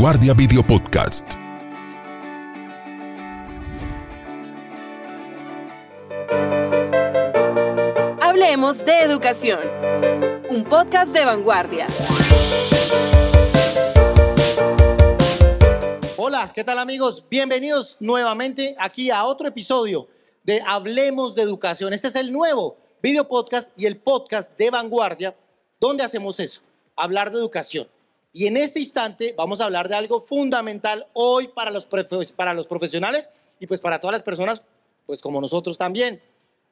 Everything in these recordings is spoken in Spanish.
Vanguardia Video Podcast. Hablemos de educación. Un podcast de vanguardia. Hola, ¿qué tal amigos? Bienvenidos nuevamente aquí a otro episodio de Hablemos de Educación. Este es el nuevo video podcast y el podcast de vanguardia donde hacemos eso, hablar de educación. Y en este instante vamos a hablar de algo fundamental hoy para los, para los profesionales y pues para todas las personas, pues como nosotros también.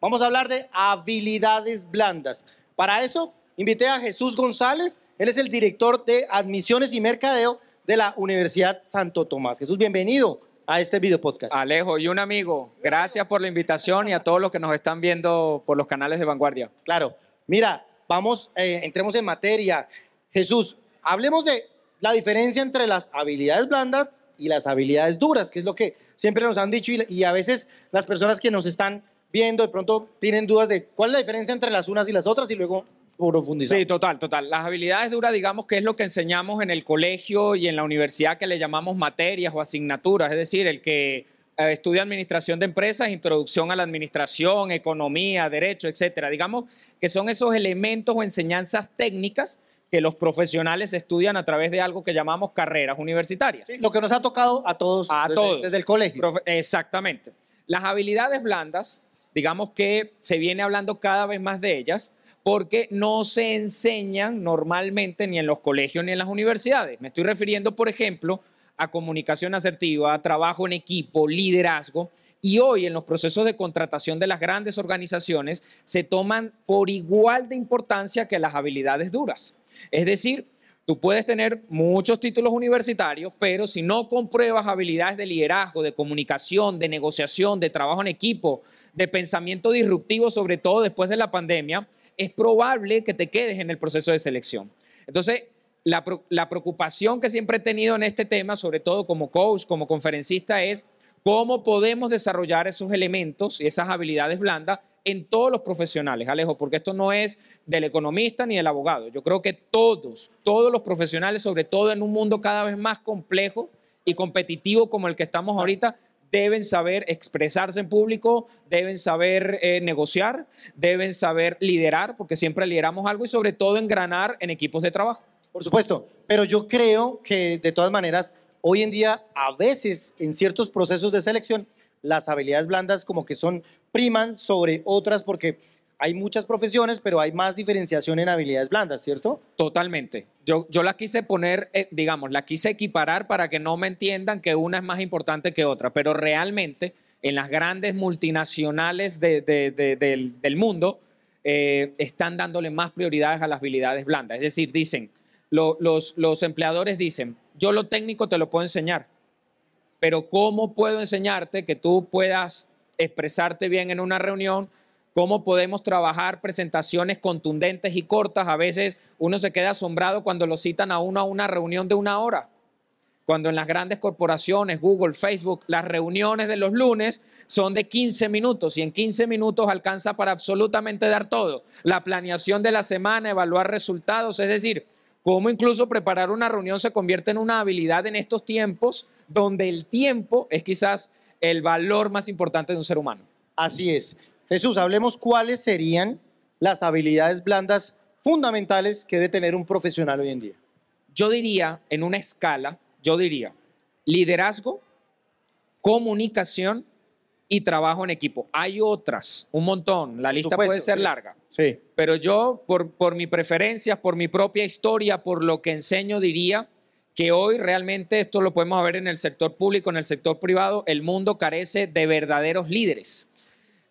Vamos a hablar de habilidades blandas. Para eso invité a Jesús González, él es el director de admisiones y mercadeo de la Universidad Santo Tomás. Jesús, bienvenido a este video podcast. Alejo y un amigo, gracias por la invitación y a todos los que nos están viendo por los canales de Vanguardia. Claro, mira, vamos, eh, entremos en materia. Jesús, hablemos de la diferencia entre las habilidades blandas y las habilidades duras, que es lo que siempre nos han dicho y, a veces las personas que nos están viendo de pronto tienen dudas de cuál es la diferencia entre las unas y las otras y luego profundizar. Sí, total, total. Las habilidades duras, digamos que es lo que enseñamos en el colegio y en la universidad que le llamamos materias o asignaturas, es decir, el que eh, estudia administración de empresas, introducción a la administración, economía, derecho, etcétera. Digamos que son esos elementos o enseñanzas técnicas que los profesionales estudian a través de algo que llamamos carreras universitarias. lo que nos ha tocado a todos, a desde, todos. desde el colegio. exactamente. Las habilidades blandas, digamos que se viene hablando cada vez más de ellas porque no se enseñan normalmente ni en los colegios ni en las universidades. Me estoy refiriendo, por ejemplo, a comunicación asertiva, trabajo en equipo, liderazgo. Y hoy en los procesos de contratación de las grandes organizaciones se toman por igual de importancia que las habilidades duras. Es decir, tú puedes tener muchos títulos universitarios, pero si no compruebas habilidades de liderazgo, de comunicación, de negociación, de trabajo en equipo, de pensamiento disruptivo, sobre todo después de la pandemia, es probable que te quedes en el proceso de selección. Entonces, la, la preocupación que siempre he tenido en este tema, sobre todo como coach, como conferencista, es cómo podemos desarrollar esos elementos y esas habilidades blandas en todos los profesionales, Alejo, porque esto no es del economista ni del abogado. Yo creo que todos, todos los profesionales, sobre todo en un mundo cada vez más complejo y competitivo como el que estamos ahorita, deben saber expresarse en público, deben saber eh, negociar, deben saber liderar, porque siempre lideramos algo y sobre todo engranar en equipos de trabajo. Por supuesto, pero yo creo que de todas maneras, hoy en día, a veces en ciertos procesos de selección, las habilidades blandas como que son priman sobre otras porque hay muchas profesiones, pero hay más diferenciación en habilidades blandas, ¿cierto? Totalmente. Yo, yo la quise poner, eh, digamos, la quise equiparar para que no me entiendan que una es más importante que otra, pero realmente en las grandes multinacionales del, mundo eh, están dándole más prioridades a las habilidades blandas. Es decir, dicen, los, los empleadores dicen, yo lo técnico te lo puedo enseñar, pero ¿cómo puedo enseñarte que tú puedas expresarte bien en una reunión? ¿Cómo podemos trabajar presentaciones contundentes y cortas? A veces uno se queda asombrado cuando lo citan a uno a una reunión de una hora. Cuando en las grandes corporaciones, Google, Facebook, las reuniones de los lunes son de 15 minutos y en 15 minutos alcanza para absolutamente dar todo. La planeación de la semana, evaluar resultados, es decir, cómo incluso preparar una reunión se convierte en una habilidad en estos tiempos donde el tiempo es quizás el valor más importante de un ser humano. Así es. Jesús, hablemos cuáles serían las habilidades blandas fundamentales que debe tener un profesional hoy en día. Yo diría, en una escala, yo diría liderazgo, comunicación y trabajo en equipo. Hay otras, un montón, la lista puede ser larga. Sí. Pero yo, por, por mis preferencias, por mi propia historia, por lo que enseño, diría que hoy realmente esto lo podemos ver en el sector público, en el sector privado, el mundo carece de verdaderos líderes,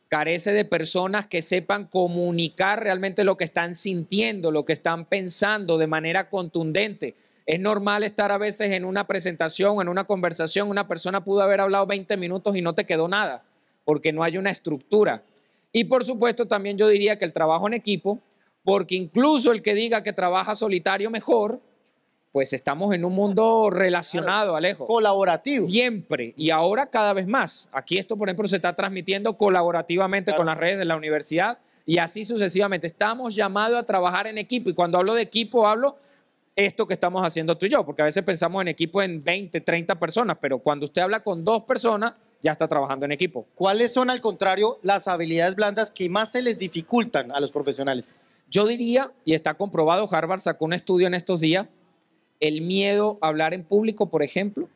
carece de personas que sepan comunicar realmente lo que están sintiendo, lo que están pensando de manera contundente. Es normal estar a veces en una presentación, en una conversación, una persona pudo haber hablado 20 minutos y no te quedó nada, porque no hay una estructura. Y por supuesto también yo diría que el trabajo en equipo, porque incluso el que diga que trabaja solitario mejor, pues estamos en un mundo relacionado, Alejo. Colaborativo. Siempre. Y ahora cada vez más. Aquí esto, por ejemplo, se está transmitiendo colaborativamente con las redes de la universidad y así sucesivamente. Estamos llamados a trabajar en equipo. Y cuando hablo de equipo, hablo esto que estamos haciendo tú y yo, porque a veces pensamos en equipo en 20, 30 personas, pero cuando usted habla con dos personas, ya está trabajando en equipo. ¿Cuáles son, al contrario, las habilidades blandas que más se les dificultan a los profesionales? Yo diría, y está comprobado, Harvard sacó un estudio en estos días, el miedo a hablar en público, por ejemplo.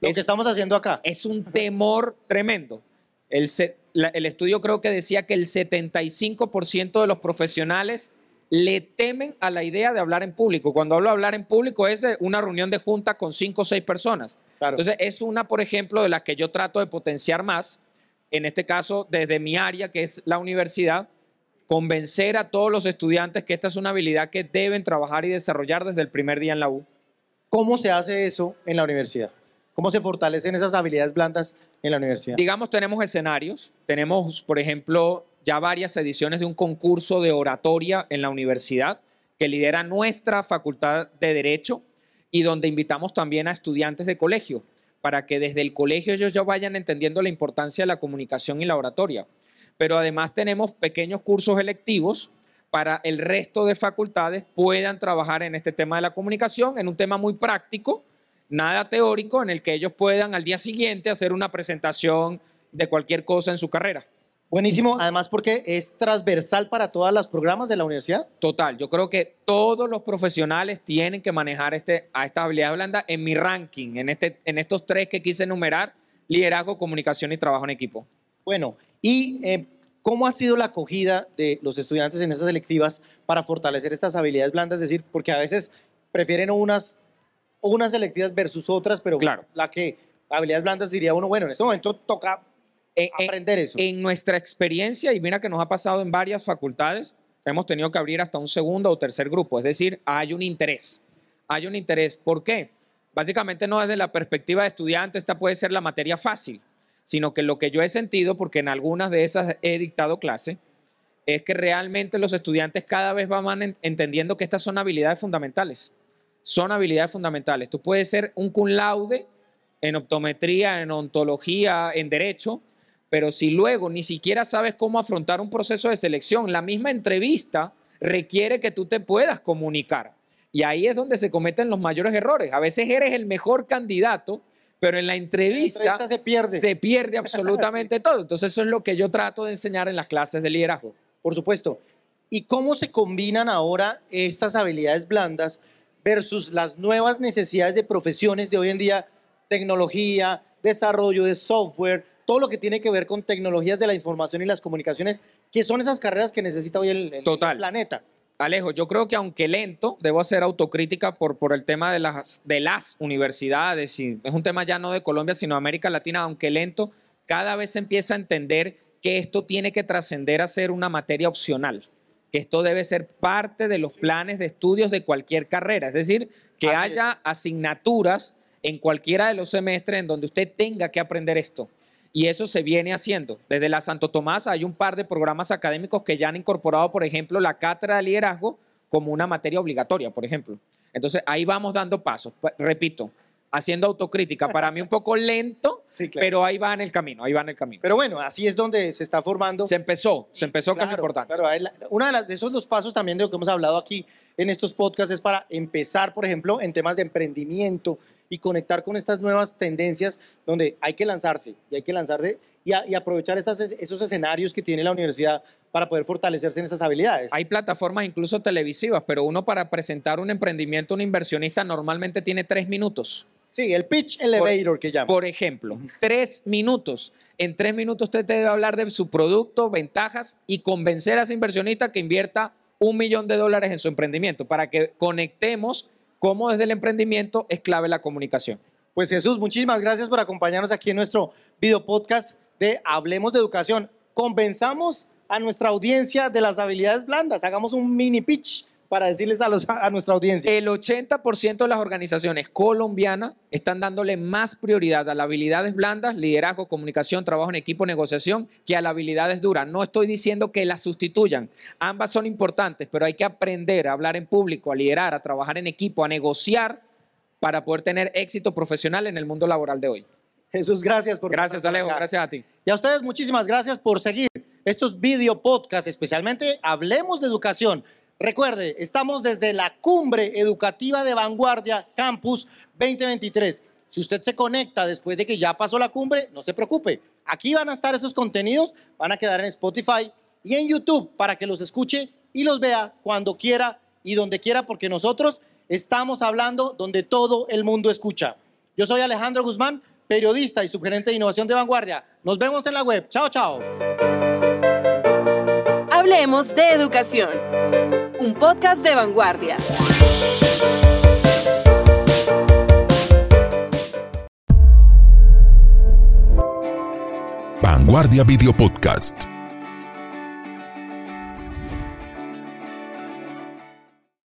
Lo es, que estamos haciendo acá. es un temor tremendo. El, se- la- el estudio creo que decía que el 75% de los profesionales le temen a la idea de hablar en público. Cuando hablo de hablar en público es de una reunión de junta con cinco o seis personas. Claro. Entonces, es una, por ejemplo, de las que yo trato de potenciar más, en este caso, desde mi área, que es la universidad, convencer a todos los estudiantes que esta es una habilidad que deben trabajar y desarrollar desde el primer día en la U. ¿Cómo se hace eso en la universidad? ¿Cómo se fortalecen esas habilidades blandas en la universidad? Digamos, tenemos escenarios, tenemos, por ejemplo, ya varias ediciones de un concurso de oratoria en la universidad que lidera nuestra facultad de Derecho y donde invitamos también a estudiantes de colegio para que desde el colegio ellos ya vayan entendiendo la importancia de la comunicación y la oratoria. Pero además tenemos pequeños cursos electivos para el resto de facultades puedan trabajar en este tema de la comunicación, en un tema muy práctico, nada teórico, en el que ellos puedan al día siguiente hacer una presentación de cualquier cosa en su carrera. Buenísimo, además porque es transversal para todos los programas de la universidad. Total, yo creo que todos los profesionales tienen que manejar este, a esta habilidad blanda en mi ranking, en, este, en estos tres que quise enumerar, liderazgo, comunicación y trabajo en equipo. Bueno, ¿y eh, cómo ha sido la acogida de los estudiantes en esas selectivas para fortalecer estas habilidades blandas? Es decir, porque a veces prefieren unas, unas selectivas versus otras, pero Claro. la que habilidades blandas diría uno, bueno, en este momento toca En- en- aprender eso. En nuestra experiencia, y mira que nos ha pasado en varias facultades, hemos tenido que abrir hasta un segundo o tercer grupo, es decir, hay un interés. Hay un interés. ¿Por qué? Básicamente no desde la perspectiva de estudiante, esta puede ser la materia fácil, sino que lo que yo he sentido, porque en algunas de esas he dictado clase, es que realmente los estudiantes cada vez van en- entendiendo que estas son habilidades fundamentales. Son habilidades fundamentales. Tú puedes ser un cum laude en optometría, en ontología, en derecho, pero si luego ni siquiera sabes cómo afrontar un proceso de selección, la misma entrevista requiere que tú te puedas comunicar. Y ahí es donde se cometen los mayores errores. A veces eres el mejor candidato, pero en la entrevista, entrevista se pierde. se pierde absolutamente todo. Entonces eso es lo que yo trato de enseñar en las clases de liderazgo. Por supuesto. ¿Y cómo se combinan ahora estas habilidades blandas versus las nuevas necesidades de profesiones de hoy en día? Tecnología, desarrollo de software, todo lo que tiene que ver con tecnologías de la información y las comunicaciones, que son esas carreras que necesita hoy el, el Total. planeta. Alejo, yo creo que aunque lento, debo hacer autocrítica por, por el tema de las, de las universidades, y es un tema ya no de Colombia, sino de América Latina, aunque lento, cada vez se empieza a entender que esto tiene que trascender a ser una materia opcional, que esto debe ser parte de los planes de estudios de cualquier carrera, es decir, que Así haya asignaturas en cualquiera de los semestres en donde usted tenga que aprender esto. Y eso se viene haciendo. Desde la Santo Tomás hay un par de programas académicos que ya han incorporado, por ejemplo, la cátedra de liderazgo como una materia obligatoria, por ejemplo. Entonces ahí vamos dando pasos. Pa- Repito, haciendo autocrítica. Para mí un poco lento, Sí, claro. pero ahí va en el camino, ahí va en el camino. Pero bueno, así es donde se está formando. Se empezó, se empezó que es Claro, importante. claro, uno de, de esos dos pasos también de lo que hemos hablado aquí en estos podcasts es para empezar, por ejemplo, en temas de emprendimiento y conectar con estas nuevas tendencias donde hay que lanzarse y hay que lanzarse y, a- y aprovechar estas, esos escenarios que tiene la universidad para poder fortalecerse en esas habilidades. Hay plataformas incluso televisivas, pero uno para presentar un emprendimiento, un inversionista normalmente tiene tres minutos. Sí, el pitch elevator que llaman. Por ejemplo, tres minutos. En tres minutos usted debe hablar de su producto, ventajas y convencer a ese inversionista que invierta un millón de dólares en su emprendimiento para que conectemos cómo desde el emprendimiento es clave la comunicación. Pues Jesús, muchísimas gracias por acompañarnos aquí en nuestro video podcast de Hablemos de Educación. Convenzamos a nuestra audiencia de las habilidades blandas. Hagamos un mini pitch para decirles a, los, a nuestra audiencia. El 80% de las organizaciones colombianas están dándole más prioridad a las habilidades blandas, liderazgo, comunicación, trabajo en equipo, negociación, que a las habilidades duras. No estoy diciendo que las sustituyan. Ambas son importantes, pero hay que aprender a hablar en público, a liderar, a trabajar en equipo, a negociar para poder tener éxito profesional en el mundo laboral de hoy. Jesús, gracias por Gracias, Alejo. acá. Gracias a ti. Y a ustedes muchísimas gracias por seguir estos video podcasts, especialmente Hablemos de Educación. Recuerde, estamos desde la cumbre educativa de Vanguardia Campus 2023. Si usted se conecta después de que ya pasó la cumbre, no se preocupe. Aquí van a estar esos contenidos, van a quedar en Spotify y en YouTube para que los escuche y los vea cuando quiera y donde quiera, porque nosotros estamos hablando donde todo el mundo escucha. Yo soy Alejandro Guzmán, periodista y subgerente de innovación de Vanguardia. Nos vemos en la web. Chao, chao. Hablemos de educación. Un podcast de vanguardia. Vanguardia Video Podcast.